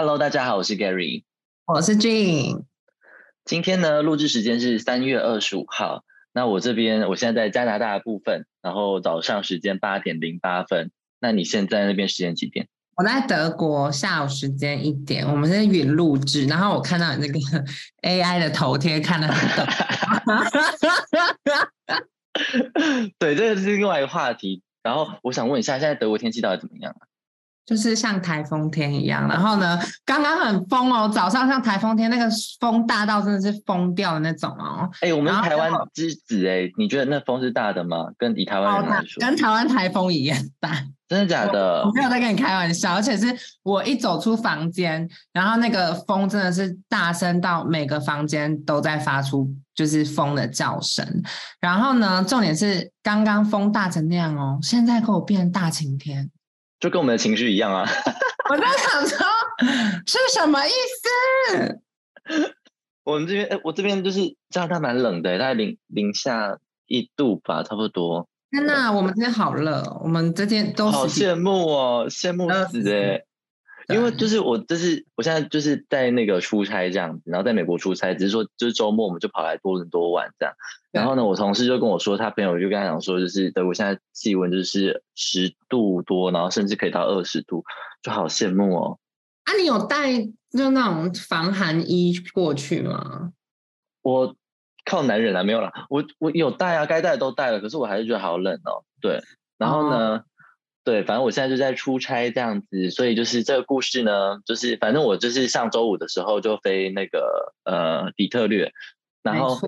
Hello，大家好，我是 Gary，我是 Jean。今天呢，录制时间是三月二十五号。那我这边，我现在在加拿大的部分，然后早上时间八点零八分。那你现在那边时间几点？我在德国，下午时间一点。我们是云录制，然后我看到你那个 AI 的头贴，看得很懂。对，这个是另外一个话题。然后我想问一下，现在德国天气到底怎么样啊？就是像台风天一样，然后呢，刚刚很疯哦，早上像台风天，那个风大到真的是疯掉的那种哦。哎，我们台湾之子哎，你觉得那风是大的吗？跟以台湾人来说，跟台湾台风一样大，真的假的？我没有在跟你开玩笑，而且是我一走出房间，然后那个风真的是大声到每个房间都在发出就是风的叫声。然后呢，重点是刚刚风大成那样哦，现在给我变大晴天。就跟我们的情绪一样啊！我在想说，是什么意思？我们这边，哎，我这边就是加拿大蛮冷的，大概零零下一度吧，差不多。天哪，我们这边好热，我们这边都好羡慕哦，羡慕死哎！因为就是我，就是我现在就是在那个出差这样子，然后在美国出差，只是说就是周末我们就跑来多伦多玩这样。然后呢，我同事就跟我说，他朋友就跟他讲说，就是德国现在气温就是十度多，然后甚至可以到二十度，就好羡慕哦。啊，你有带就那种防寒衣过去吗？我靠男人啊，没有了。我我有带啊，该带的都带了，可是我还是觉得好冷哦。对，然后呢？对，反正我现在就在出差这样子，所以就是这个故事呢，就是反正我就是上周五的时候就飞那个呃底特律，然后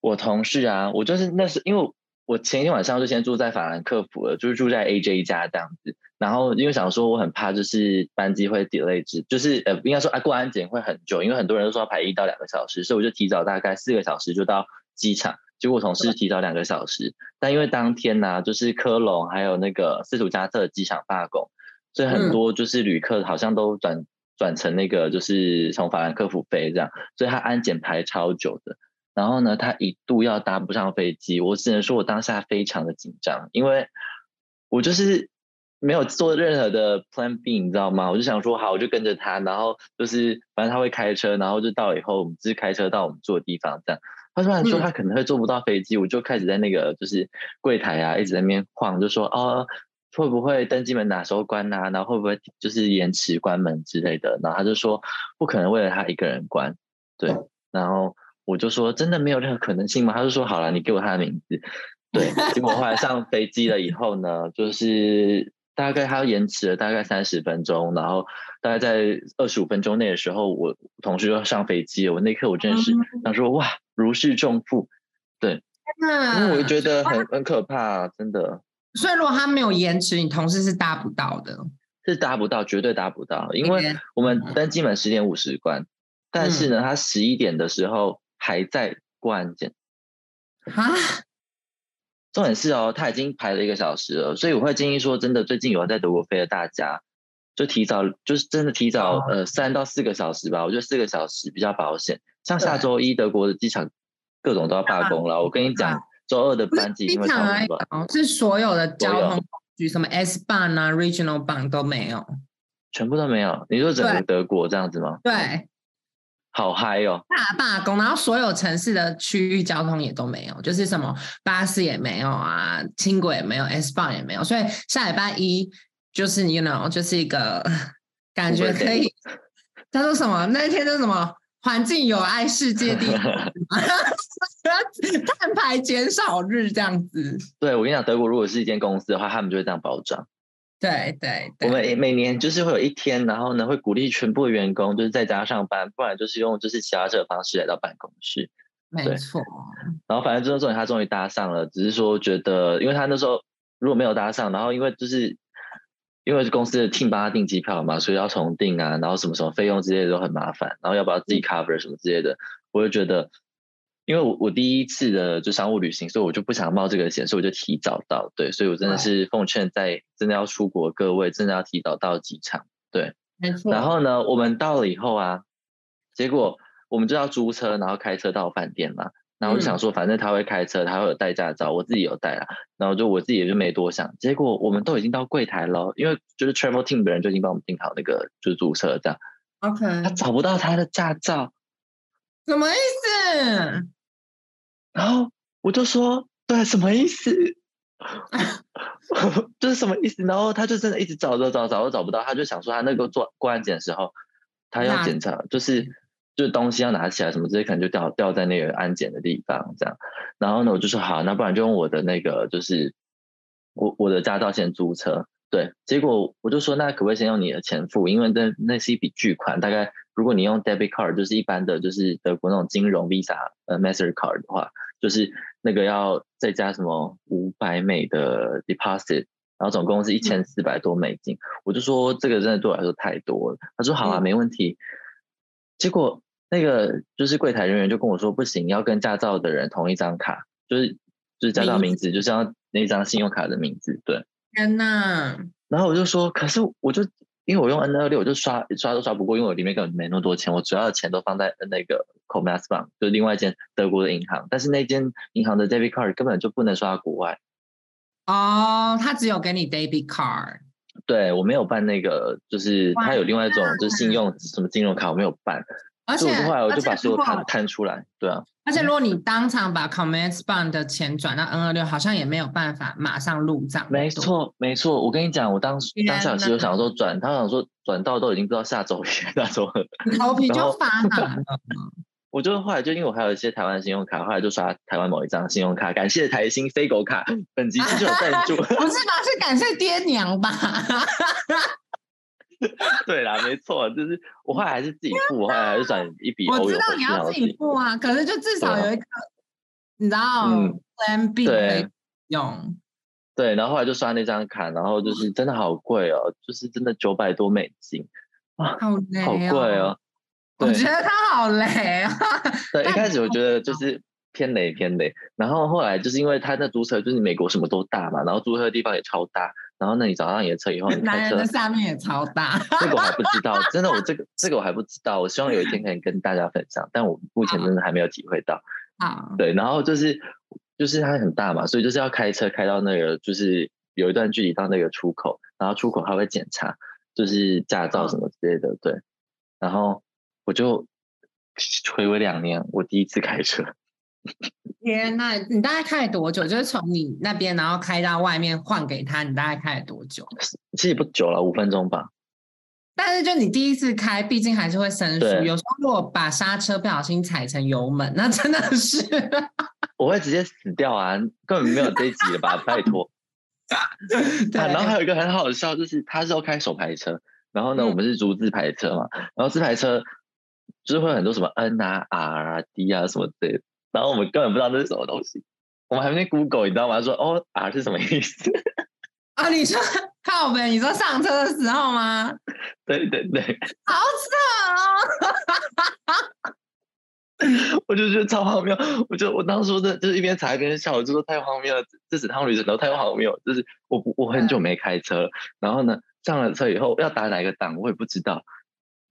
我同事啊，我就是那是因为我前一天晚上就先住在法兰克福了，就是住在 AJ 家这样子，然后因为想说我很怕就是班机会 delay，就是呃应该说啊过安检会很久，因为很多人都说要排一到两个小时，所以我就提早大概四个小时就到机场。结果同事提早两个小时，但因为当天呢，就是科隆还有那个斯图加特机场罢工，所以很多就是旅客好像都转转成那个就是从法兰克福飞这样，所以他安检排超久的。然后呢，他一度要搭不上飞机，我只能说我当下非常的紧张，因为我就是没有做任何的 Plan B，你知道吗？我就想说好，我就跟着他，然后就是反正他会开车，然后就到以后我们只是开车到我们住的地方这样。他突然说他可能会坐不到飞机，我就开始在那个就是柜台啊，一直在那边晃，就说哦会不会登机门哪时候关啊？然后会不会就是延迟关门之类的？然后他就说不可能为了他一个人关，对。然后我就说真的没有任何可能性吗？他就说好了，你给我他的名字。对。结果后来上飞机了以后呢，就是大概他延迟了大概三十分钟，然后大概在二十五分钟内的时候，我同事就上飞机了。我那刻我真的是想说哇。如释重负，对，因为我觉得很很可怕，真的。所以如果他没有延迟，你同事是搭不到的，是搭不到，绝对搭不到。因为我们登机门十点五十关，但是呢，他十一点的时候还在过安检。啊？重点是哦，他已经排了一个小时了，所以我会建议说，真的，最近有在德国飞的大家，就提早，就是真的提早，呃，三到四个小时吧。我觉得四个小时比较保险。像下周一德国的机场各种都要罢工了，我跟你讲，周二的班机因为超乱，是所有的交通局什么 S 班啊、Regional 班都没有，全部都没有。你说整个德国这样子吗？对，好嗨哦！大罢工，然后所有城市的区域交通也都没有，就是什么巴士也没有啊，轻轨也没有，S 棒也没有，所以下礼拜一就是 you know 就是一个 感觉可以，他说什么那一天是什么？环境有爱，世界第一 碳排减少日这样子。对，我跟你讲，德国如果是一间公司的话，他们就会这样包装。对对，我们每年就是会有一天，然后呢会鼓励全部员工就是在家上班，不然就是用就是其他这个方式来到办公室。没错。然后反正最后终于他终于搭上了，只是说觉得，因为他那时候如果没有搭上，然后因为就是。因为公司的 team 帮他订机票嘛，所以要重订啊，然后什么什么费用之类的都很麻烦，然后要不要自己 cover 什么之类的，我就觉得，因为我我第一次的就商务旅行，所以我就不想冒这个险，所以我就提早到，对，所以我真的是奉劝在真的要出国各位，真的要提早到机场，对，没错。然后呢，我们到了以后啊，结果我们就要租车，然后开车到饭店嘛。然后我就想说，反正他会开车，他会有带驾照，我自己有带啦。然后就我自己也就没多想。结果我们都已经到柜台了，因为就是 travel team 的人就已经帮我们订好那个就是租车这样。OK，他找不到他的驾照，什么意思？然后我就说，对，什么意思？就是什么意思？然后他就真的一直找找找找都找不到，他就想说他那个做过安检的时候，他要检查，就是就是东西要拿起来什么这些，可能就掉掉在那个安检的地方这样。然后呢，我就说好，那不然就用我的那个，就是我我的驾照先租车。对，结果我就说那可不可以先用你的钱付？因为那那是一笔巨款，大概如果你用 debit card，就是一般的就是德国那种金融 Visa 呃 Mastercard 的话，就是那个要再加什么五百美的 deposit，然后总共是一千四百多美金。我就说这个真的对我来说太多了。他说好啊，嗯没问题。结果那个就是柜台人员就跟我说不行，要跟驾照的人同一张卡，就是就是驾照名名字，就是要那张信用卡的名字，对。天哪！然后我就说，可是我就因为我用 N 二六，我就刷刷都刷不过，因为我里面根本没那么多钱，我主要的钱都放在那个 Commerzbank，就是另外一间德国的银行，但是那间银行的 debit card 根本就不能刷国外。哦，他只有给你 debit card。对我没有办那个，就是他有另外一种就是信用什么金融卡，我没有办，而且后来我就把所有卡摊出来，对啊，而且如果你当场把 Command Bond 的钱转到 N 二六，好像也没有办法马上入账。没，错没错，我跟你讲，我当时当下其实有想说转，他想说转到都已经不知道下周下周了。你头皮就发麻了。我就后来就因为我还有一些台湾信用卡，后来就刷台湾某一张信用卡，感谢台新飞狗卡，本集是就有赞助。不是吧？是感谢爹娘吧？对啦，没错，就是我后来还是自己付，我后来还是转一笔我知道你要自己己付啊，可是就至少有一个，你知道嗯 Plan B 可对以用。对，然后后来就刷那张卡，然后就是真的好贵哦，就是真的九百多美金，好累好贵哦。我觉得他好累啊。对，一但开始我觉得就是偏雷偏雷，然后后来就是因为他那租车就是美国什么都大嘛，然后租车的地方也超大，然后那你找上你的车以后，你开车男人的下面也超大。这个我还不知道，真的，我这个 这个我还不知道，我希望有一天可以跟大家分享，但我目前真的还没有体会到。啊，对，然后就是就是它很大嘛，所以就是要开车开到那个就是有一段距离到那个出口，然后出口还会检查就是驾照什么之类的，对，然后我就回违两年，我第一次开车，天呐，你大概开了多久？就是从你那边，然后开到外面换给他，你大概开了多久？其实不久了，五分钟吧。但是就你第一次开，毕竟还是会生疏。有时候如果把刹车不小心踩成油门，那真的是 我会直接死掉啊！根本没有这一集了吧？拜托。啊，然后还有一个很好笑，就是他是要开手排车，然后呢，嗯我们是租自排车嘛，然后自排车就是会有很多什么 N 啊、R 啊、D 啊什么之类的，然后我们根本不知道那是什么东西，我们还没 Google，你知道吗？说哦 R 是什么意思？啊，你说靠北，你说上车的时候吗？对对对，好扯哦！我就觉得超荒谬，我就我当时的就是一边查一边笑，我就说太荒谬了，这这整趟旅程都太荒谬了，就是我我很久没开车，然后呢上了车以后要打哪个档我也不知道，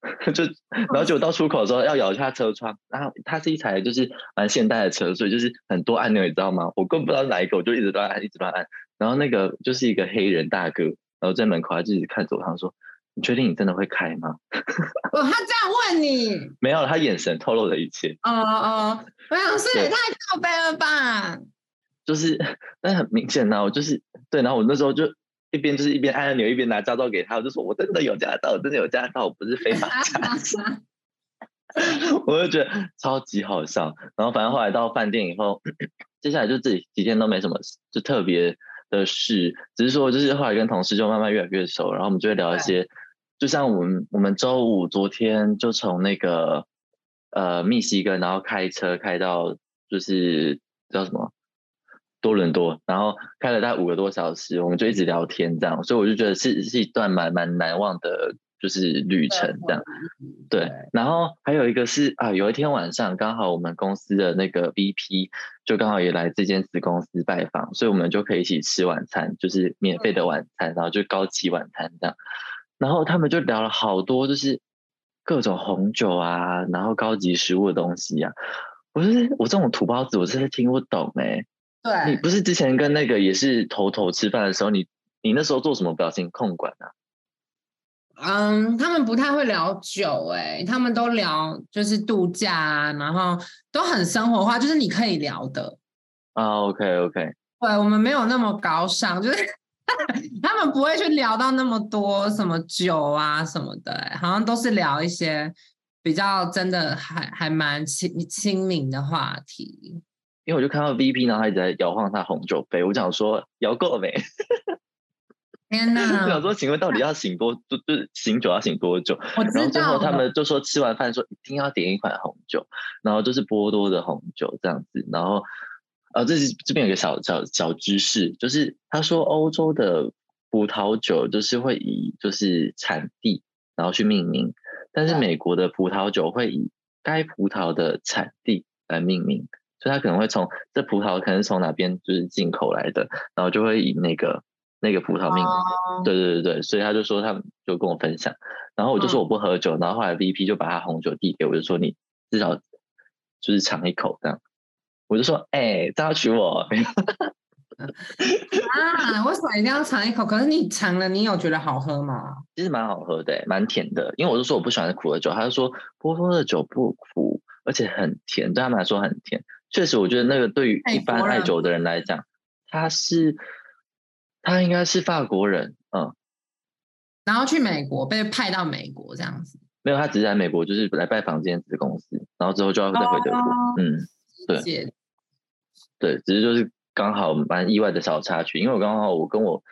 就然后就到出口的时候要摇下车窗，然后它是一台就是蛮现代的车，所以就是很多按钮你知道吗？我根本不知道哪一个，我就一直乱按一直乱按，然后那个就是一个黑人大哥，然后在门口他就一直看着我，他说。你确定你真的会开吗？哦，他这样问你，没有，他眼神透露了一切。哦哦，我想说也太靠背了吧？就是，但很明显呐、我就是对，然后我那时候就一边就是一边按按钮，一边拿驾照给他，我就说我真的有驾照，我真的有驾照，我不是非法驾 驶，我就觉得超级好笑。然后反正后来到饭店以后，接下来就这几天都没什么事就特别的事，只是说就是后来跟同事就慢慢越来越熟，然后我们就会聊一些，就像我们我们周五昨天就从那个呃密西根，然后开车开到就是叫什么多伦多，然后开了大概五个多小时，我们就一直聊天这样，所以我就觉得是是一段蛮蛮难忘的，就是旅程这样。对，然后还有一个是啊，有一天晚上刚好我们公司的那个 VP 就刚好也来这间子公司拜访，所以我们就可以一起吃晚餐，就是免费的晚餐，然后就高级晚餐这样。然后他们就聊了好多，就是各种红酒啊，然后高级食物的东西呀、我是我这种土包子，我真的听不懂哎、对，不是之前跟那个也是头头吃饭的时候，你你那时候做什么表情控管啊？嗯，他们不太会聊酒，哎，他们都聊就是度假啊，然后都很生活化，就是你可以聊的。啊，OK OK，对我们没有那么高尚，就是 他们不会去聊到那么多什么酒啊什么的，好像都是聊一些比较真的还还蛮亲亲民的话题。因为我就看到 VP，然后他一直在摇晃他红酒杯，我想说摇够了没？天哪！我想说，请问到底要醒多，就就醒酒要醒多久？我然后最后他们就说吃完饭说一定要点一款红酒，然后就是波多的红酒这样子。然后呃，这是这边有个小小小知识，就是他说欧洲的葡萄酒就是会以就是产地然后去命名，但是美国的葡萄酒会以该葡萄的产地来命名，所以它可能会从这葡萄可能是从哪边就是进口来的，然后就会以那个那个葡萄命名。哦，对对对对，所以他就说他们就跟我分享，然后我就说嗯我不喝酒，然后后来 VP 就把他红酒递给我，就说你至少就是尝一口这样，我就说哎，他要娶我，啊，为什么一定要尝一口？可是你尝了，你有觉得好喝吗？其实蛮好喝的，蛮甜的，因为我就说我不喜欢苦的酒，他就说波多的酒不苦，而且很甜，对他们来说很甜。确实，我觉得那个对于一般爱酒的人来讲，他是他应该是法国人，嗯，然后去美国被派到美国这样子，没有，他只是来美国就是来拜访这间子公司，然后之后就要再回德国，哦嗯。对。对，只是就是刚好蛮意外的小插曲，因为我刚好我跟我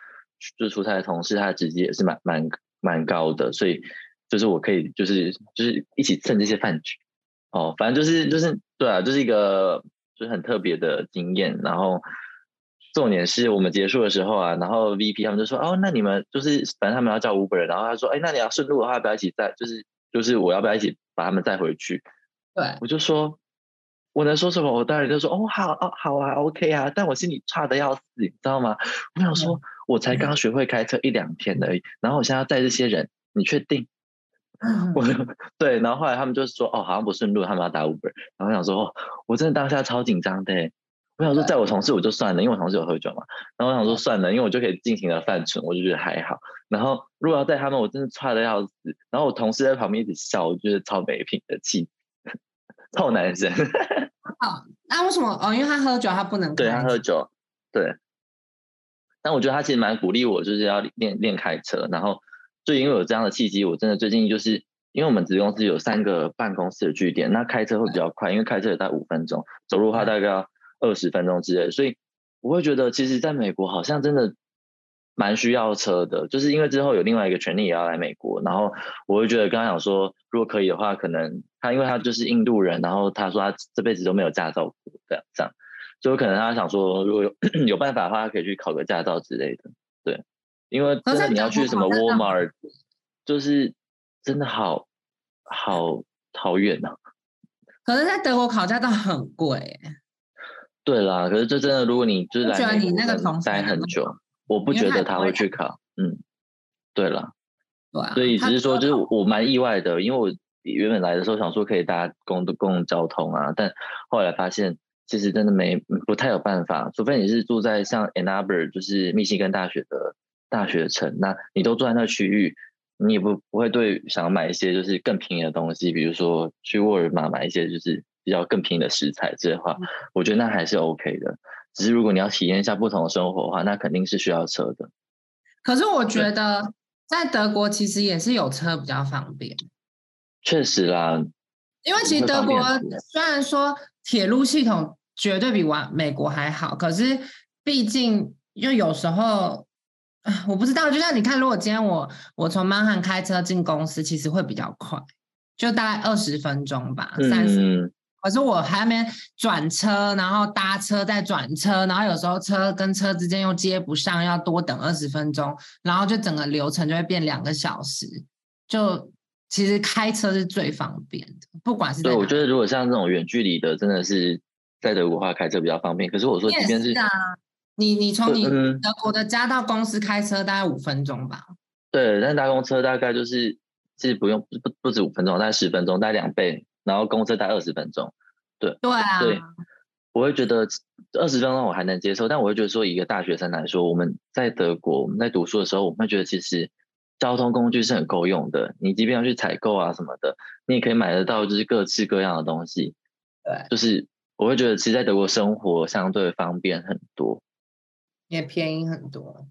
就出差的同事，他的职级也是蛮蛮蛮高的，所以就是我可以就是就是一起蹭这些饭局，哦，反正就是就是对啊，就是一个就是很特别的经验。然后重点是我们结束的时候啊，然后 VP 他们就说哦，那你们就是反正他们要叫 Uber，然后他说哎，那你要顺路的话，要不要一起载？就是就是我要不要一起把他们载回去？对，我就说，我能说什么？我当然就说，哦，好，哦，好啊，OK 啊。但我心里差的要死，你知道吗？我想说，我才刚学会开车一两天而已，然后我现在要带这些人，你确定？嗯我对，然后后来他们就说，哦，好像不顺路，他们要打 Uber。然后我想说，哦，我真的当下超紧张的欸。我想说，在我同事我就算了，因为我同事有喝酒嘛。然后我想说算了，因为我就可以尽情的犯蠢，我就觉得还好。然后如果要带他们，我真的差的要死。然后我同事在旁边一直笑，我觉得超没品的气，臭男生。好，那为什么？哦，因为他喝酒，他不能对他喝酒，对。但我觉得他其实蛮鼓励我，就是要练练开车。然后就因为有这样的契机，我真的最近就是因为我们子公司有三个办公室的据点，那开车会比较快，因为开车也大概五分钟，走路的话大概要二十分钟之类。所以我会觉得，其实在美国好像真的蛮需要车的，就是因为之后有另外一个权利也要来美国，然后我会觉得刚刚讲说，如果可以的话，可能他因为他就是印度人，然后他说他这辈子都没有驾照过，这样这样。所以可能他想说，如果有 有办法的话，他可以去考个驾照之类的。对，因为真的你要去什么 Walmart，就是真的好好好远啊。可是，在德国考驾照很贵欸，对啦，可是这真的，如果你就是来觉得你那个同事待很久，我不觉得他会会去考。嗯，对啦，对啊，所以只是说，就是我我蛮意外的，因为我原本来的时候想说可以搭公公共交通啊，但后来发现其实真的没不太有办法，除非你是住在像 Ann Arbor，就是密西根大学的大学城，那你都住在那区域，你也不不会对想要买一些就是更便宜的东西，比如说去沃尔玛买一些就是比较更便宜的食材之类的话，我觉得那还是 OK 的。只是如果你要体验一下不同的生活的话，那肯定是需要车的。可是我觉得在德国其实也是有车比较方便，确实啦，因为其实德国虽然说铁路系统绝对比完美国还好，可是毕竟又有时候。啊我不知道，就像你看，如果今天我我从曼汉开车进公司，其实会比较快，就大概二十分钟吧，三十嗯，可是我还没转车，然后搭车再转车，然后有时候车跟车之间又接不上，要多等二十分钟，然后就整个流程就会变两个小时。就其实开车是最方便的，不管是对，我觉得如果像这种远距离的，真的是在德国话开车比较方便。可是我说，即便是是啊，你你从你嗯德国的家到公司开车大概五分钟吧？对，但搭公车大概就是其实不用不不不止五分钟，大概十分钟，大概两倍，然后公车大概二十分钟。对对啊，对我会觉得二十分钟我还能接受，但我会觉得说，一个大学生来说，我们在德国我们在读书的时候，我们会觉得其实交通工具是很够用的。你即便要去采购啊什么的，你也可以买得到，就是各式各样的东西。对，就是我会觉得，其实在德国生活相对方便很多，也便宜很多。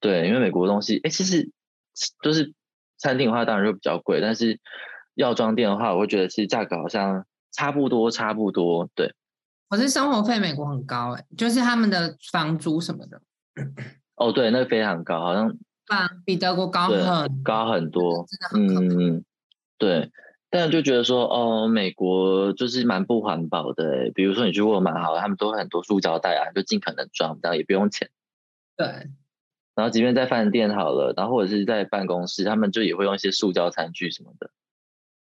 对，因为美国东西，哎，其实就是餐厅的话，当然就比较贵，但是药妆店的话，我会觉得其实价格好像差不多，差不多。对，可是生活费美国很高，哎，就是他们的房租什么的。哦，对，那个非常高，好像啊，比德国高很高很多。真的很嗯，对。但就觉得说，哦，美国就是蛮不环保的。比如说你去沃尔玛，好，他们都很多塑胶袋啊，就尽可能装，这样也不用钱。对。然后，即便在饭店好了，然后或者是在办公室，他们就也会用一些塑胶餐具什么的。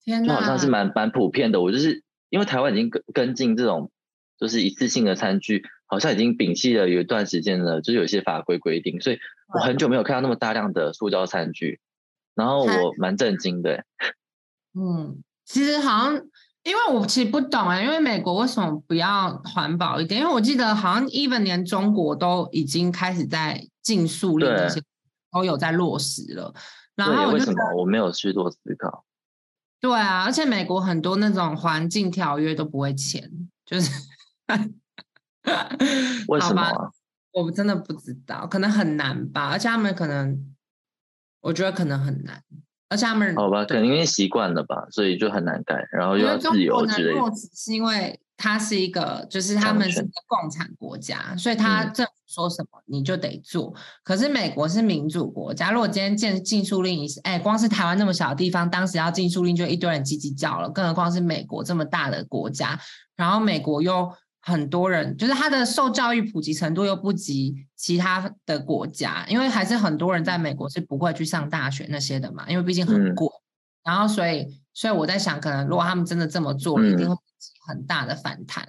天就好像是蛮蛮普遍的。我就是因为台湾已经跟跟进这种就是一次性的餐具，好像已经摒弃了有一段时间了，就是有一些法规规定，所以我很久没有看到那么大量的塑胶餐具，然后我蛮震惊的。嗯，其实好像因为我其实不懂哎，因为美国为什么不要环保一点？因为我记得好像 even 连中国都已经开始在。禁塑令这些都有在落实了，然后为什么我没有去做思考？对啊，而且美国很多那种环境条约都不会签，就是 为什么？我真的不知道，可能很难吧。而且他们可能，我觉得可能很难。而且他们好吧，可能因为习惯了吧，所以就很难改，然后又要自由之类的。是因为。它是一个，就是他们是一个共产国家，所以他政府说什么你就得做。可是美国是民主国家，如果今天禁禁书令，哎，光是台湾那么小的地方，当时要禁书令就一堆人叽叽叫了，更何况是美国这么大的国家。然后美国又很多人，就是他的受教育普及程度又不及其他的国家，因为还是很多人在美国是不会去上大学那些的嘛，因为毕竟很贵。然后所以，所以我在想，可能如果他们真的这么做了，一定会。很大的反弹，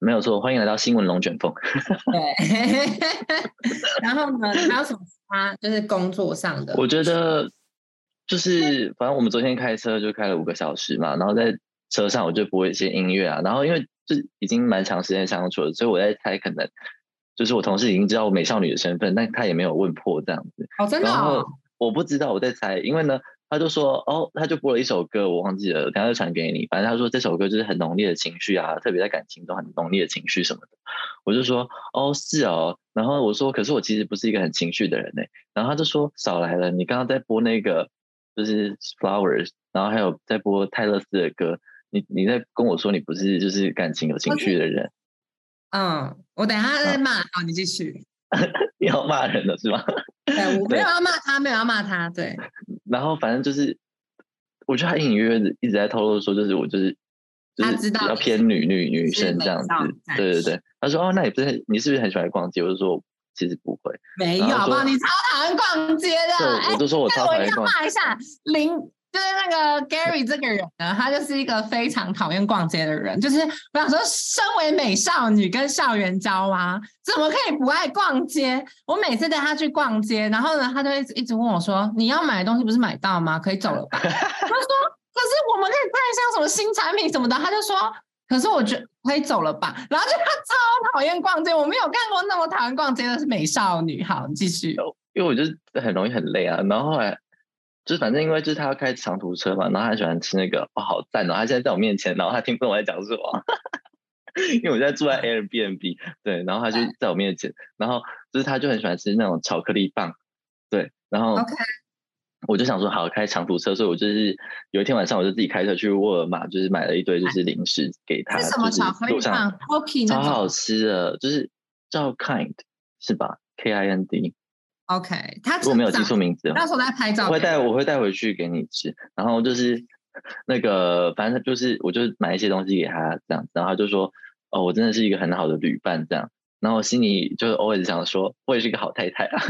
没有错。欢迎来到新闻龙卷风。对，然后呢，还有什么其他就是工作上的？我觉得就是，反正我们昨天开车就开了五个小时嘛，然后在车上我就播一些音乐啊，然后因为就已经蛮长时间相处了，所以我在猜，可能就是我同事已经知道我美少女的身份，但他也没有问破这样子。哦，真的？然后我不知道，我在猜，因为呢。他就说哦，他就播了一首歌，我忘记了，等下就传给你。反正他说这首歌就是很浓烈的情绪啊，特别在感情中很浓烈的情绪什么的。我就说哦是哦，然后我说可是我其实不是一个很情绪的人呢。然后他就说少来了，你刚刚在播那个就是 Flowers，然后还有在播泰勒斯的歌，你你在跟我说你不是就是感情有情绪的人。嗯，我等下再骂，好，你继续。要骂人了是吗？对，我 没有要骂他，没有要骂他，对。然后反正就是，我觉得他隐隐约约一直在透露说，就是我就是就是比较偏女女女生这样子。对对对，他说哦，那你不是你是不是很喜欢逛街？我就说其实不会。没有，好不好？你超讨厌逛街的。我就说我超讨厌逛街。骂一下林。就是那个 Gary 这个人呢，他就是一个非常讨厌逛街的人。就是我想说，身为美少女跟校园交啊，怎么可以不爱逛街？我每次带他去逛街，然后呢，他就一直一直问我说：“你要买的东西不是买到吗？可以走了吧？” 他说：“可是我们可以看一下什么新产品什么的。”他就说：“可是我觉得可以走了吧？”然后就 他超讨厌逛街，我没有看过那么讨厌逛街的是美少女。好，你继续。因为我就是很容易很累啊，然后后来。就是反正因为就是他要开长途车嘛，然后他喜欢吃那个哦，好赞哦！他现在在我面前，然后他听不懂我在讲什么，因为我现在住在 Airbnb，对，然后他就在我面前，然后就是他就很喜欢吃那种巧克力棒，对，然后我就想说好开长途车，所以我就是有一天晚上我就自己开车去沃尔玛，就是买了一堆就是 零食给他，什么巧克力棒超好吃的，就是叫 Kind 是吧？K I N D。OK，他如果没有记错名字，到时候再拍照。我会带，我会带回去给你吃。然后就是那个，反正就是，我就买一些东西给他这样。然后他就说：“哦，我真的是一个很好的旅伴。”这样。然后我心里就是偶尔想说，我也是一个好太太啊。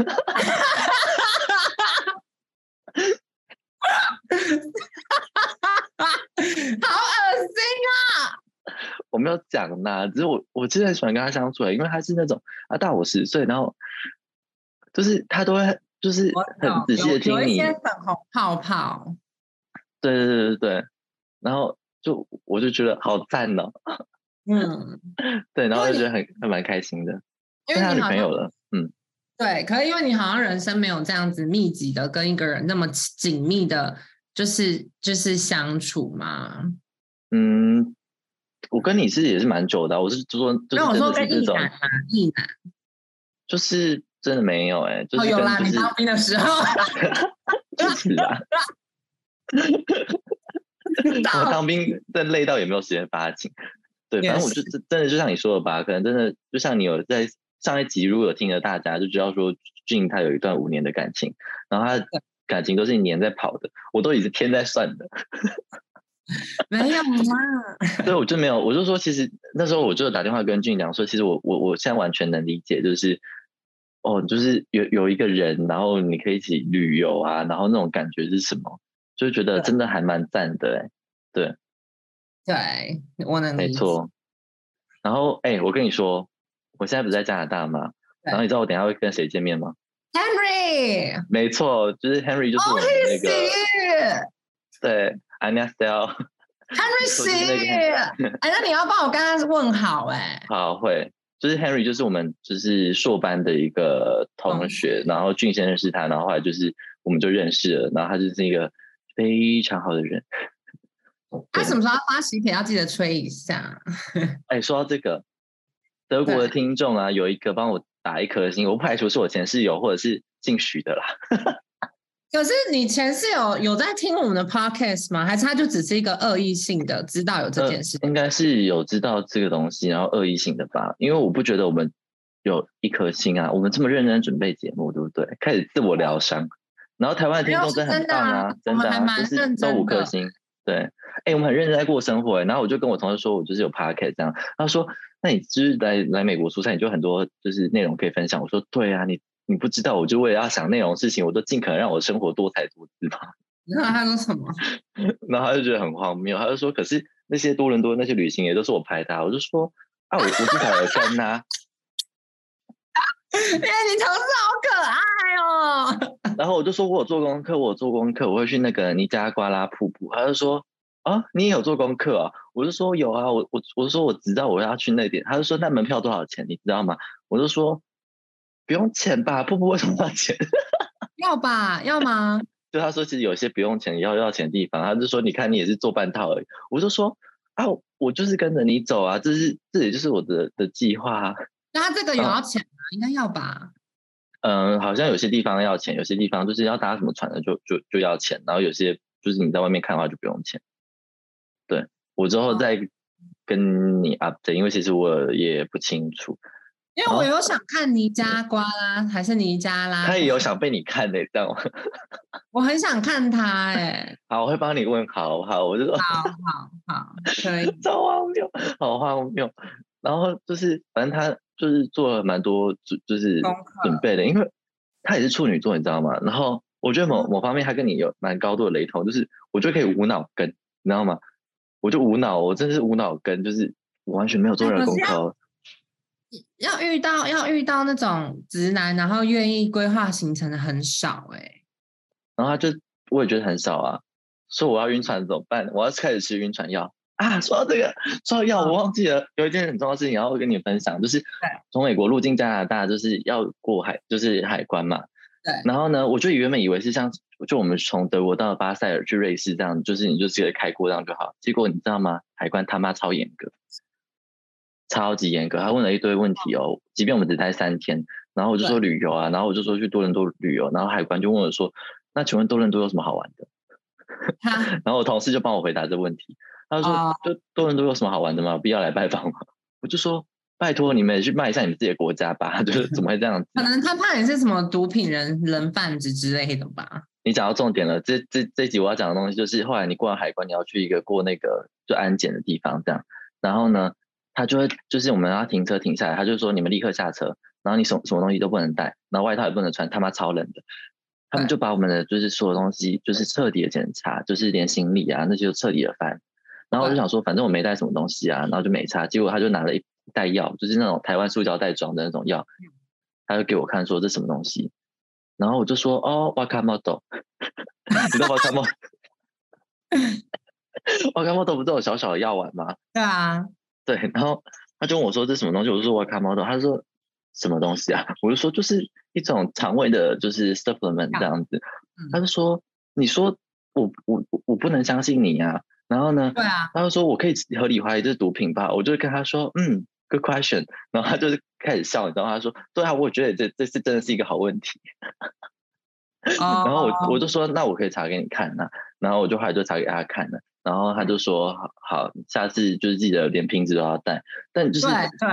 好恶心啊！我没有讲呐，只是我我真的很喜欢跟他相处，因为他是那种啊大我十岁，然后。就是他都会，就是很仔细的听你。有一些粉红泡泡。对对对对对，然后就我就觉得好赞哦。嗯。对，然后就觉得很还蛮开心的。因为他女朋友了，嗯。对，可是因为你好像人生没有这样子密集的跟一个人那么紧密的，就是就是相处嘛。嗯，我跟你是也是蛮久的，我是说，那我说跟异男嘛，异男，就是真的没有哎，就是有啦，你当兵的时候，是啊，我当兵真累到也没有时间发情，对，反正我就真的就像你说的吧，可能真的就像你有在上一集如果有听了大家就知道说俊他有一段五年的感情，然后他感情都是年在跑的，我都已经天在算的。没有嘛？对，我就没有，我就说，其实那时候我就打电话跟俊讲说，其实我我我现在完全能理解，就是哦，就是有有一个人，然后你可以一起旅游啊，然后那种感觉是什么，就觉得真的还蛮赞的，哎，对，对，我能没错。然后哎，我跟你说，我现在不是在加拿大吗？然后你知道我等下会跟谁见面吗？Henry，没错，就是 Henry，就是我们那个，对。安妮 style，Henry C，哎，那你要帮我跟他问好哎。好，会，就是 Henry，就是我们就是硕班的一个同学，然后俊先认识他，然后后来就是我们就认识了，然后他就是一个非常好的人。他什么时候发喜帖要记得催一下。哎，说到这个，德国的听众啊，有一个帮我打一颗星，我不排除是我前室友或者是姓许的啦。可是你前室友有在听我们的 podcast 吗？还是他就只是一个恶意性的知道有这件事？应该是有知道这个东西，然后恶意性的吧。因为我不觉得我们有一颗心啊，我们这么认真准备节目，对不对？开始自我疗伤。然后台湾的听众真的很棒啊，真的就是都五颗星。对，哎，我们很认真在过生活。然后我就跟我同事说，我就是有 podcast 这样。他说，那你就是来来美国出差，你就很多就是内容可以分享。我说，对啊，你。你不知道，我就为了要想内容事情，我都尽可能让我的生活多才多姿嘛。那他说什么？然后他就觉得很荒谬，他就说：“可是那些多伦多那些旅行也都是我拍的。”我就说：“啊，我我是凯尔根呐。”因为你同事好可爱哦。然后我就说：“我有做功课，我有做功课，我会去那个尼加瓜拉瀑布。”他就说：“啊，你也有做功课啊？”我就说：“有啊，我我我说我知道我要去那点。”他就说：“那门票多少钱？你知道吗？”我就说。不用钱吧？瀑布为什么要钱？要吧？要吗？就他说，其实有些不用钱要要钱的地方，他就说，你看你也是做半套而已。我就说啊，我就是跟着你走啊，这是这也就是我的的计划。那他这个有要钱吗？应该要吧？嗯，好像有些地方要钱，有些地方就是要搭什么船的就就就要钱，然后有些就是你在外面看的话就不用钱。对我之后再跟你 update，因为其实我也不清楚。因为我有想看尼加瓜啦，还是尼加拉？他也有想被你看的，知道吗？我很想看他，哎。好，我会帮你问，好好，我就说，好好好，可以。超荒谬，好荒谬。然后就是，反正他就是做了蛮多，就就是准备的，因为他也是处女座，你知道吗？然后我觉得某某方面他跟你有蛮高度的雷同，就是我就可以无脑跟，你知道吗？我就无脑，我真的是无脑跟，就是我完全没有做任何功课。要遇到要遇到那种直男，然后愿意规划行程的很少哎。然后他就我也觉得很少啊。说我要晕船怎么办？我要开始吃晕船药啊！说到这个，说到药，我忘记了有一件很重要的事情，然后跟你分享，就是从美国入境加拿大就是要过海，就是海关嘛。对。然后呢，我就原本以为是像就我们从德国到巴塞尔去瑞士这样，就是你就直接开过这样就好。结果你知道吗？海关他妈超严格。超级严格，他问了一堆问题哦。即便我们只待三天，然后我就说旅游啊，然后我就说去多伦多旅游，然后海关就问我说：“那请问多伦多有什么好玩的？” 然后我同事就帮我回答这问题，他就说：“就多伦多有什么好玩的吗？必要来拜访吗？”我就说：“拜托你们去卖一下你们自己的国家吧。”就是怎么会这样子？可能他怕你是什么毒品人人贩子之类的吧？你讲到重点了，这这这集我要讲的东西就是，后来你过完海关，你要去一个过那个就安检的地方，这样，然后呢？他就会就是我们要停车停下来，他就说你们立刻下车，然后你什什么东西都不能带，然后外套也不能穿，他妈超冷的。他们就把我们的就是所有东西就是彻底的检查，就是连行李啊那些都彻底的翻。然后我就想说，反正我没带什么东西啊，然后就没差。结果他就拿了一袋药，就是那种台湾塑胶袋装的那种药，他就给我看说这什么东西。然后我就说哦，瓦卡莫豆，你知道瓦卡莫？瓦卡莫豆不是有小小的药丸吗？对啊。对，然后他就问我说：“这什么东西？”我就说：“我卡 model。”他说：“什么东西啊？” 我就说：“就是一种肠胃的，就是 supplement 这样子。他就说：“你说我我我不能相信你啊。”然后呢？对啊。他就说：“我可以合理怀疑这是毒品吧？”我就跟他说：“嗯，good question。”然后他就是开始笑，你知道吗？他说：“对啊，我觉得这这是真的是一个好问题。”然后我我就说：“那我可以查给你看呐。”然后我就后来就查给他看了。然后他就说：“好，好，下次就是记得连瓶子都要带。”但就是对对，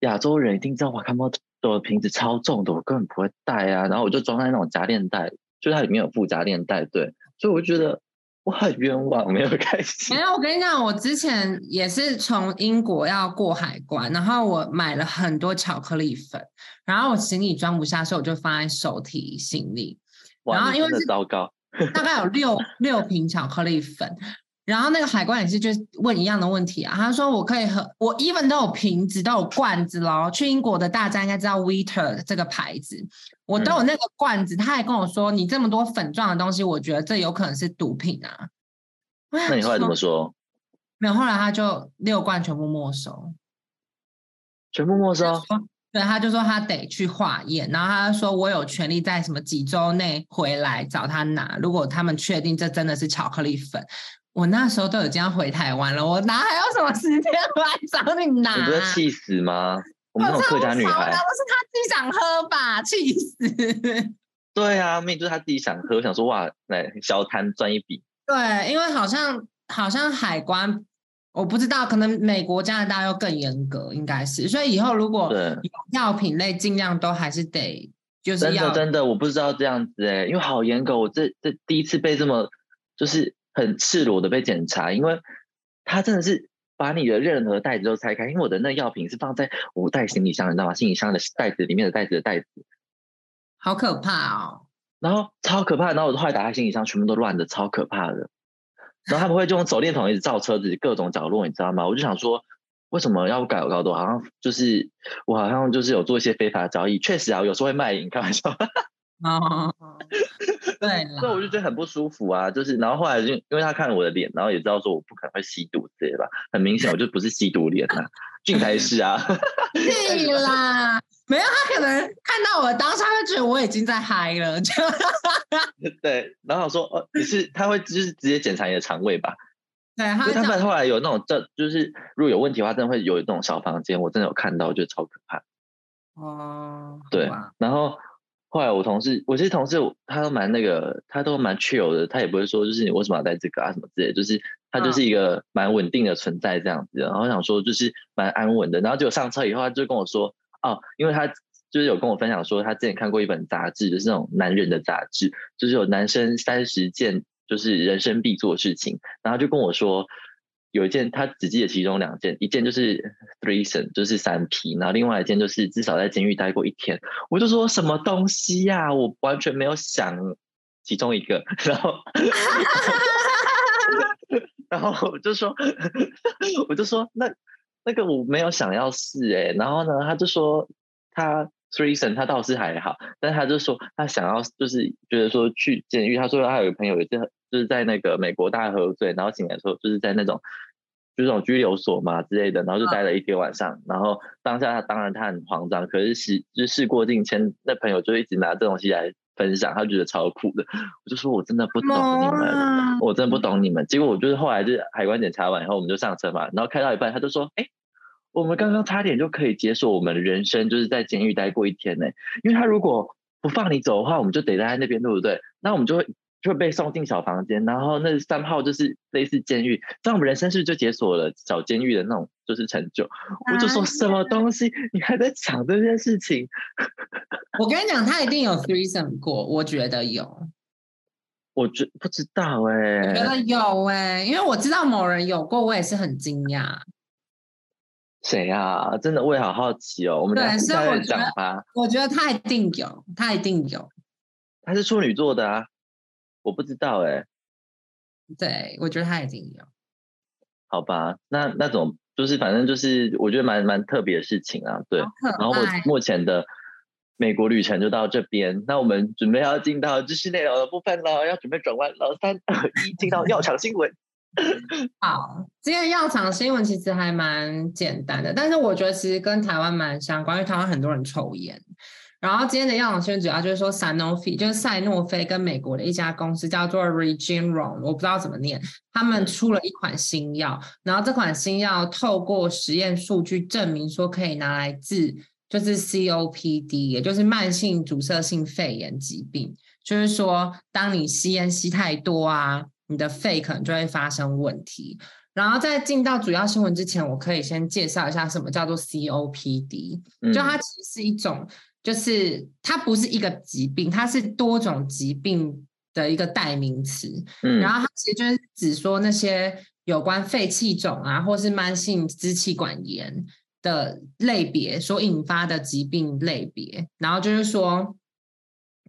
亚洲人一定知道哇，看莫的瓶子超重的，我根本不会带啊。然后我就装在那种夹链袋，就它里面有附夹链袋，对。所以我就觉得我很冤枉，没有开心。没有，我跟你讲，我之前也是从英国要过海关，然后我买了很多巧克力粉，然后我行李装不下，所以我就放在手提行李。然后因为是糟糕，大概有六六瓶巧克力粉。然后那个海关也是就问一样的问题啊，他说我可以喝，我 even 都有瓶子都有罐子喽。去英国的大家应该知道 Water 这个牌子，我都有那个罐子。他还跟我说，你这么多粉状的东西，我觉得这有可能是毒品啊。那你后来怎么说？没有，后来他就六罐全部没收，全部没收。对，他就说他得去化验，然后他说我有权利在什么几周内回来找他拿，如果他们确定这真的是巧克力粉。我那时候都已经要回台湾了，我哪还有什么时间回来找你拿？你不是气死吗？我们那种客家女孩，不是他自己想喝吧？气死！对啊，命就是他自己想喝，想说哇，来小摊赚一笔。对，因为好像好像海关，我不知道，可能美国、加拿大又更严格，应该是。所以以后如果有药品类，尽量都还是得就是要真的真的，我不知道这样子哎，因为好严格，我这这第一次被这么就是。很赤裸的被检查，因为他真的是把你的任何袋子都拆开，因为我的那药品是放在五袋行李箱，你知道吗？行李箱的袋子里面的袋子的袋子，好可怕哦！然后超可怕，然后我后来打开行李箱，全部都乱的，超可怕的。然后他们会就用手电筒一直照车子各种角落，你知道吗？我就想说，为什么要改高度？好像就是我好像就是有做一些非法交易，确实啊，有时候会卖淫，开玩笑。哦，对，所以我就觉得很不舒服啊，就是，然后后来就因为他看了我的脸，然后也知道说我不可能会吸毒之类吧，很明显我就不是吸毒脸呐，俊才是啊，是啦，没有他可能看到我当下会觉得我已经在嗨了，就 对，然后说哦你是他会就是直接检查你的肠胃吧，对，他们后来有那种这就是如果有问题的话，真的会有那种小房间，我真的有看到，我觉得超可怕，哦，对，然后。后来我同事，我其实同事他都蛮那个，他都蛮 chill 的，他也不会说就是你为什么要带这个啊什么之类，就是他就是一个蛮稳定的存在这样子。然后想说就是蛮安稳的，然后结果上车以后他就跟我说，哦，因为他就是有跟我分享说他之前看过一本杂志，就是那种男人的杂志，就是有男生三十件就是人生必做的事情，然后就跟我说。有一件，他只记得其中两件，一件就是 threesome，就是三 P，然后另外一件就是至少在监狱待过一天。我就说什么东西呀，我完全没有想其中一个，然后，然后我就说，我就说那那个我没有想要试哎，然后呢，他就说他 threesome 他倒是还好，但他就说他想要就是觉得说去监狱，他说他有个朋友也是。就是在那个美国大喝醉，然后醒来时候就是在那种，就是那种拘留所嘛之类的，然后就待了一天晚上。然后当下他当然他很慌张，可是事就事过境迁，那朋友就一直拿这东西来分享，他觉得超酷的。我就说我真的不懂你们，我真的不懂你们。结果我就是后来就是海关检查完以后，我们就上车嘛，然后开到一半，他就说：“哎，我们刚刚差点就可以解锁我们的人生，就是在监狱待过一天呢。因为他如果不放你走的话，我们就得待在那边，对不对？那我们就会。”就被送进小房间，然后那三号就是类似监狱，这样我们人生是不是就解锁了小监狱的那种就是成就？我就说什么东西，你还在想这件事情？我跟你讲，他一定有 threesome 过，我觉得有。我觉不知道哎，我觉得有哎，因为我知道某人有过，我也是很惊讶。谁啊？真的我也好好奇哦。我们对，所以我讲吧。我觉得他一定有，他一定有。他是处女座的啊。我不知道哎，对我觉得他一定有，好吧，那那种就是反正就是我觉得蛮蛮特别的事情啊，对。然后我目前的美国旅程就到这边，那我们准备要进到知识内容的部分了，要准备转弯了，三二一，进到药厂新闻。好，今天药厂新闻其实还蛮简单的，但是我觉得其实跟台湾蛮相关，因为台湾很多人抽烟。然后今天的药厂新闻主要就是说，Sanofi 就是赛诺菲跟美国的一家公司叫做 Regeneron，我不知道怎么念，他们出了一款新药，然后这款新药透过实验数据证明说可以拿来治就是 COPD，也就是慢性阻塞性肺炎疾病，就是说当你吸烟吸太多啊，你的肺可能就会发生问题。然后在进到主要新闻之前，我可以先介绍一下什么叫做 COPD，就它其实是一种。就是它不是一个疾病，它是多种疾病的一个代名词。嗯，然后它其实就是指说那些有关肺气肿啊，或是慢性支气管炎的类别所引发的疾病类别。然后就是说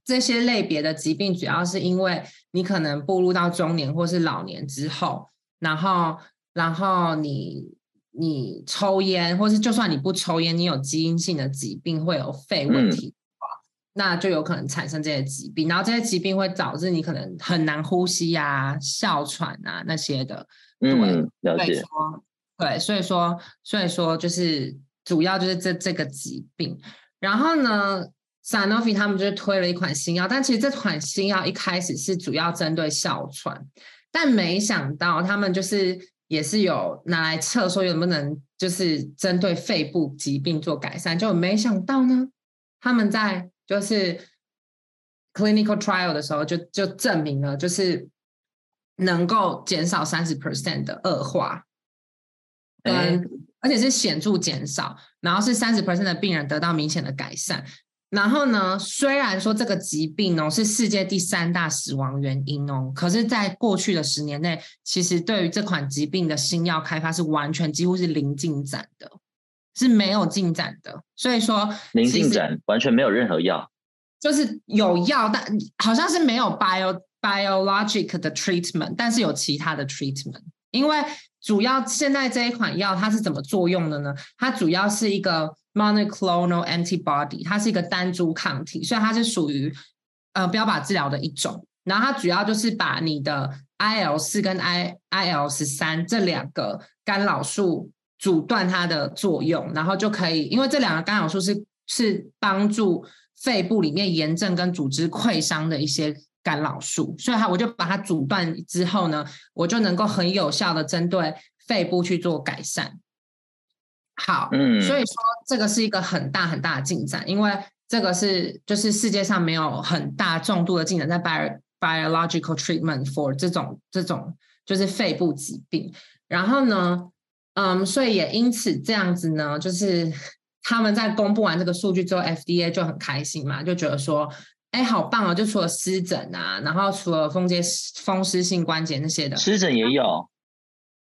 这些类别的疾病，主要是因为你可能步入到中年或是老年之后，然后然后你。你抽烟，或是就算你不抽烟，你有基因性的疾病会有肺问题的话，那就有可能产生这些疾病。然后这些疾病会导致你可能很难呼吸啊、哮喘啊那些的。嗯，了解。对，所以说，所以说就是主要就是这这个疾病。然后呢，Sanofi 他们就是推了一款新药，但其实这款新药一开始是主要针对哮喘，但没想到他们就是。也是有拿来测，说能不能就是针对肺部疾病做改善，就没想到呢，他们在就是 clinical trial 的时候就就证明了，就是能够减少三十 percent 的恶化，嗯，而且是显著减少，然后是三十 percent 的病人得到明显的改善。然后呢？虽然说这个疾病哦是世界第三大死亡原因哦，可是，在过去的十年内，其实对于这款疾病的新药开发是完全几乎是零进展的，是没有进展的。所以说，零进展，完全没有任何药，就是有药，但好像是没有 bio biologic 的 treatment，但是有其他的 treatment。因为主要现在这一款药它是怎么作用的呢？它主要是一个。Monoclonal antibody，它是一个单株抗体，所以它是属于呃标靶治疗的一种。然后它主要就是把你的 IL 四跟 I IL 十三这两个干扰素阻断它的作用，然后就可以，因为这两个干扰素是是帮助肺部里面炎症跟组织溃伤的一些干扰素，所以它我就把它阻断之后呢，我就能够很有效的针对肺部去做改善。好，嗯，所以说这个是一个很大很大的进展，因为这个是就是世界上没有很大重度的进展在 bio biological treatment for 这种这种就是肺部疾病。然后呢，嗯，所以也因此这样子呢，就是 他们在公布完这个数据之后，FDA 就很开心嘛，就觉得说，哎，好棒哦！就除了湿疹啊，然后除了风结风湿性关节那些的，湿疹也有，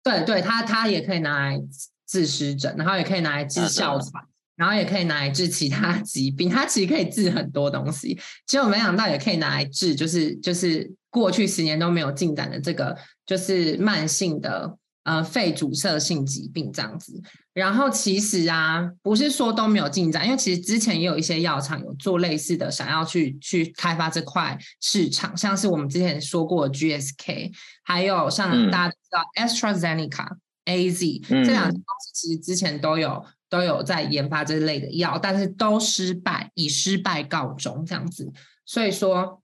对对，它它也可以拿来。治湿疹，然后也可以拿来治哮喘，然后也可以拿来治其他疾病。它其实可以治很多东西，结果没想到也可以拿来治，就是就是过去十年都没有进展的这个，就是慢性的呃肺阻塞性疾病这样子。然后其实啊，不是说都没有进展，因为其实之前也有一些药厂有做类似的，想要去去开发这块市场，像是我们之前说过的 GSK，还有像大家知道 AstraZeneca。A Z 这两家公司其实之前都有都有在研发这类的药，但是都失败，以失败告终这样子。所以说，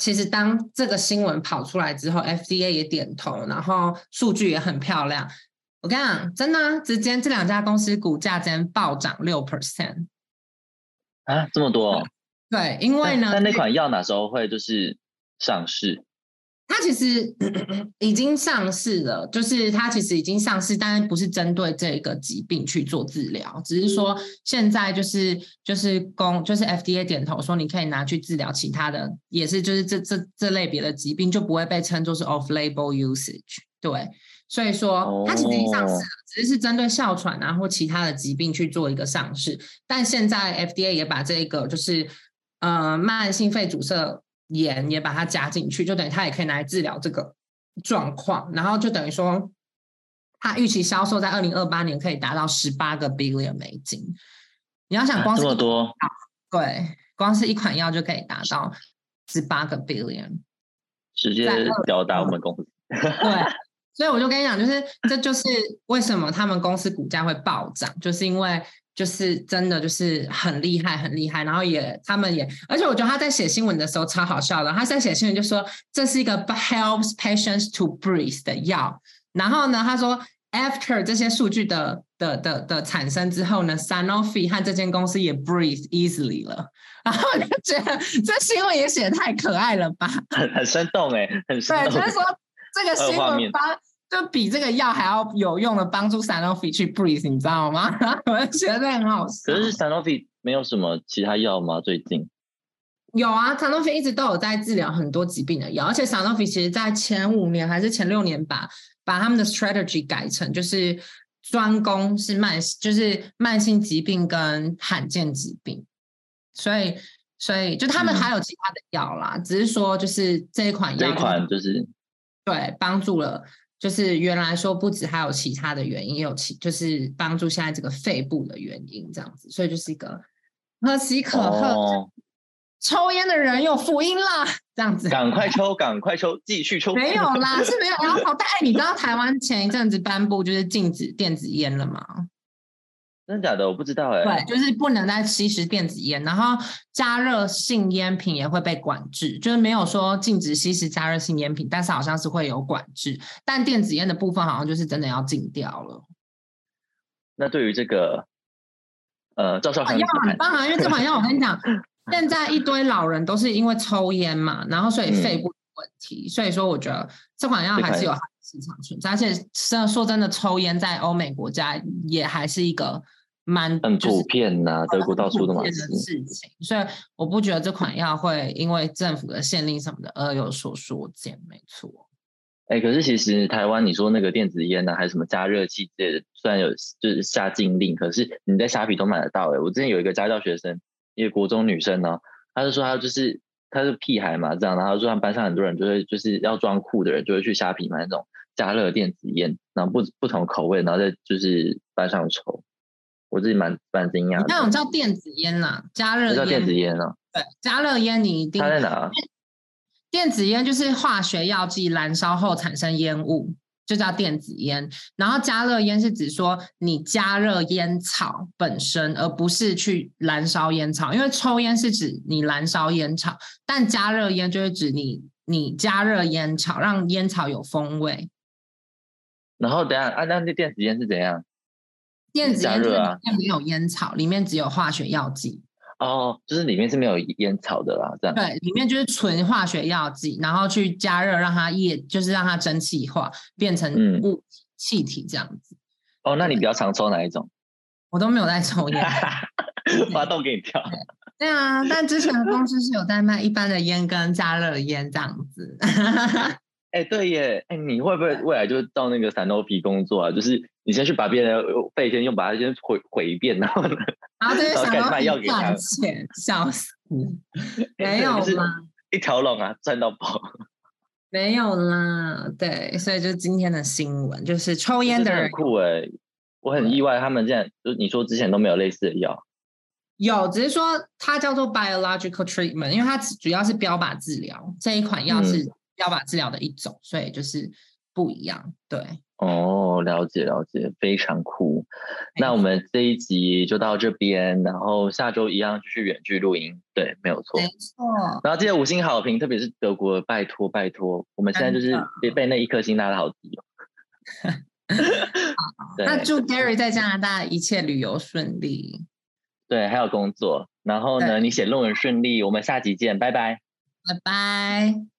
其实当这个新闻跑出来之后，F D A 也点头，然后数据也很漂亮。我跟你讲，真的，之间这两家公司股价间暴涨六 percent 啊，这么多？对，因为呢，那那款药哪时候会就是上市？它其实 已经上市了，就是它其实已经上市，但是不是针对这个疾病去做治疗，只是说现在就是就是公就是 FDA 点头说你可以拿去治疗其他的，也是就是这这这类别的疾病就不会被称作是 off label usage。对，所以说它其实已经上市了，只是是针对哮喘啊或其他的疾病去做一个上市，但现在 FDA 也把这个就是呃慢性肺阻塞。盐也把它加进去，就等于它也可以拿来治疗这个状况，然后就等于说，它预期销售在二零二八年可以达到十八个 billion 美金。你要想光是这么多，对，光是一款药就可以达到十八个 billion，直接吊打我们公司。对，所以我就跟你讲，就是这就是为什么他们公司股价会暴涨，就是因为就是真的就是很厉害很厉害，然后也他们也，而且我觉得他在写新闻的时候超好笑的，他在写新闻就说这是一个 helps patients to breathe 的药，然后呢他说 after 这些数据的的的的产生之后呢，Sanofi 和这间公司也 breathe easily 了，然后就觉得这新闻也写的太可爱了吧，很很生动哎，很生动对，动。就是说这个新闻帮就比这个药还要有用的帮助 Sanofi 去 breathe，你知道吗？我觉得很好笑。可是 Sanofi 没有什么其他药吗？最近有啊，Sanofi 一直都有在治疗很多疾病的药，而且 Sanofi 其实在前五年还是前六年把把他们的 strategy 改成就是专攻是慢，就是慢性疾病跟罕见疾病，所以所以就他们还有其他的药啦，只是说就是这一款药这一款就是对帮助了。就是原来说不止还有其他的原因，也有其就是帮助现在这个肺部的原因这样子，所以就是一个可喜可贺。抽烟的人有福音啦，这样子。赶快抽，赶快抽，继续抽。没有啦，是没有。然后，但你知道台湾前一阵子颁布就是禁止电子烟了吗？真的假的？我不知道哎。对，就是不能再吸食电子烟，然后加热性烟品也会被管制，就是没有说禁止吸食加热性烟品，但是好像是会有管制。但电子烟的部分好像就是真的要禁掉了。那对于这个，呃，赵少康，要很棒啊，因为这款药我跟你讲，现在一堆老人都是因为抽烟嘛，然后所以肺部问题，所以说我觉得这款药还是有市场存在，而且说说真的，抽烟在欧美国家也还是一个。蛮很普遍呐，德国到处都是事情，所以我不觉得这款药会因为政府的限令什么的而有所缩减，没错。哎，可是其实台湾你说那个电子烟呢，还是什么加热器之类的，虽然有就是下禁令，可是你在虾皮都买得到。哎，我之前有一个家教学生，一个国中女生呢，她就说她就是她是屁孩嘛，这样，然后说他班上很多人就会就是要装酷的人就会去虾皮买那种加热电子烟，然后不不同口味，然后再就是班上抽。我自己蛮蛮惊讶。那种叫电子烟呐，加热烟。叫电子烟啊？对，加热烟你一定。它在哪？电子烟就是化学药剂燃烧后产生烟雾，就叫电子烟。然后加热烟是指说你加热烟草本身，而不是去燃烧烟草。因为抽烟是指你燃烧烟草，但加热烟就是指你你加热烟草，让烟草有风味。然后等下啊，那那电子烟是怎样？电子烟里面没有烟草，里面只有化学药剂。哦，就是里面是没有烟草的啦，这样。对，里面就是纯化学药剂，然后去加热，让它液，就是让它蒸汽化，变成物气体这样子。哦，那你比较常抽哪一种？我都没有在抽烟，发动给你跳。对啊，但之前的公司是有在卖一般的烟跟加热的烟这样子。哎，对耶，哎，你会不会未来就到那个散头皮工作啊？就是你先去把别人肺先用，把它先毁毁一遍，然后呢，然后就是散头皮赚钱，笑死！没有吗？一条龙啊，赚到爆！没有啦，对，所以就今天的新闻就是抽烟的人很酷哎，我很意外，他们现在就你说之前都没有类似的药，有，只是说它叫做 biological treatment，因为它主要是标靶治疗，这一款药是。标靶治疗的一种，所以就是不一样。对，哦，了解了解，非常酷。那我们这一集就到这边，然后下周一样继续远距录音。对，没有错，没错。然后记得五星好评，特别是德国，拜托拜托。我们现在就是被被那一颗星拉的好低哦。那祝 Gary 在加拿大一切旅游顺利。对，还有工作。然后呢，你写论文顺利。我们下集见，拜拜，拜拜。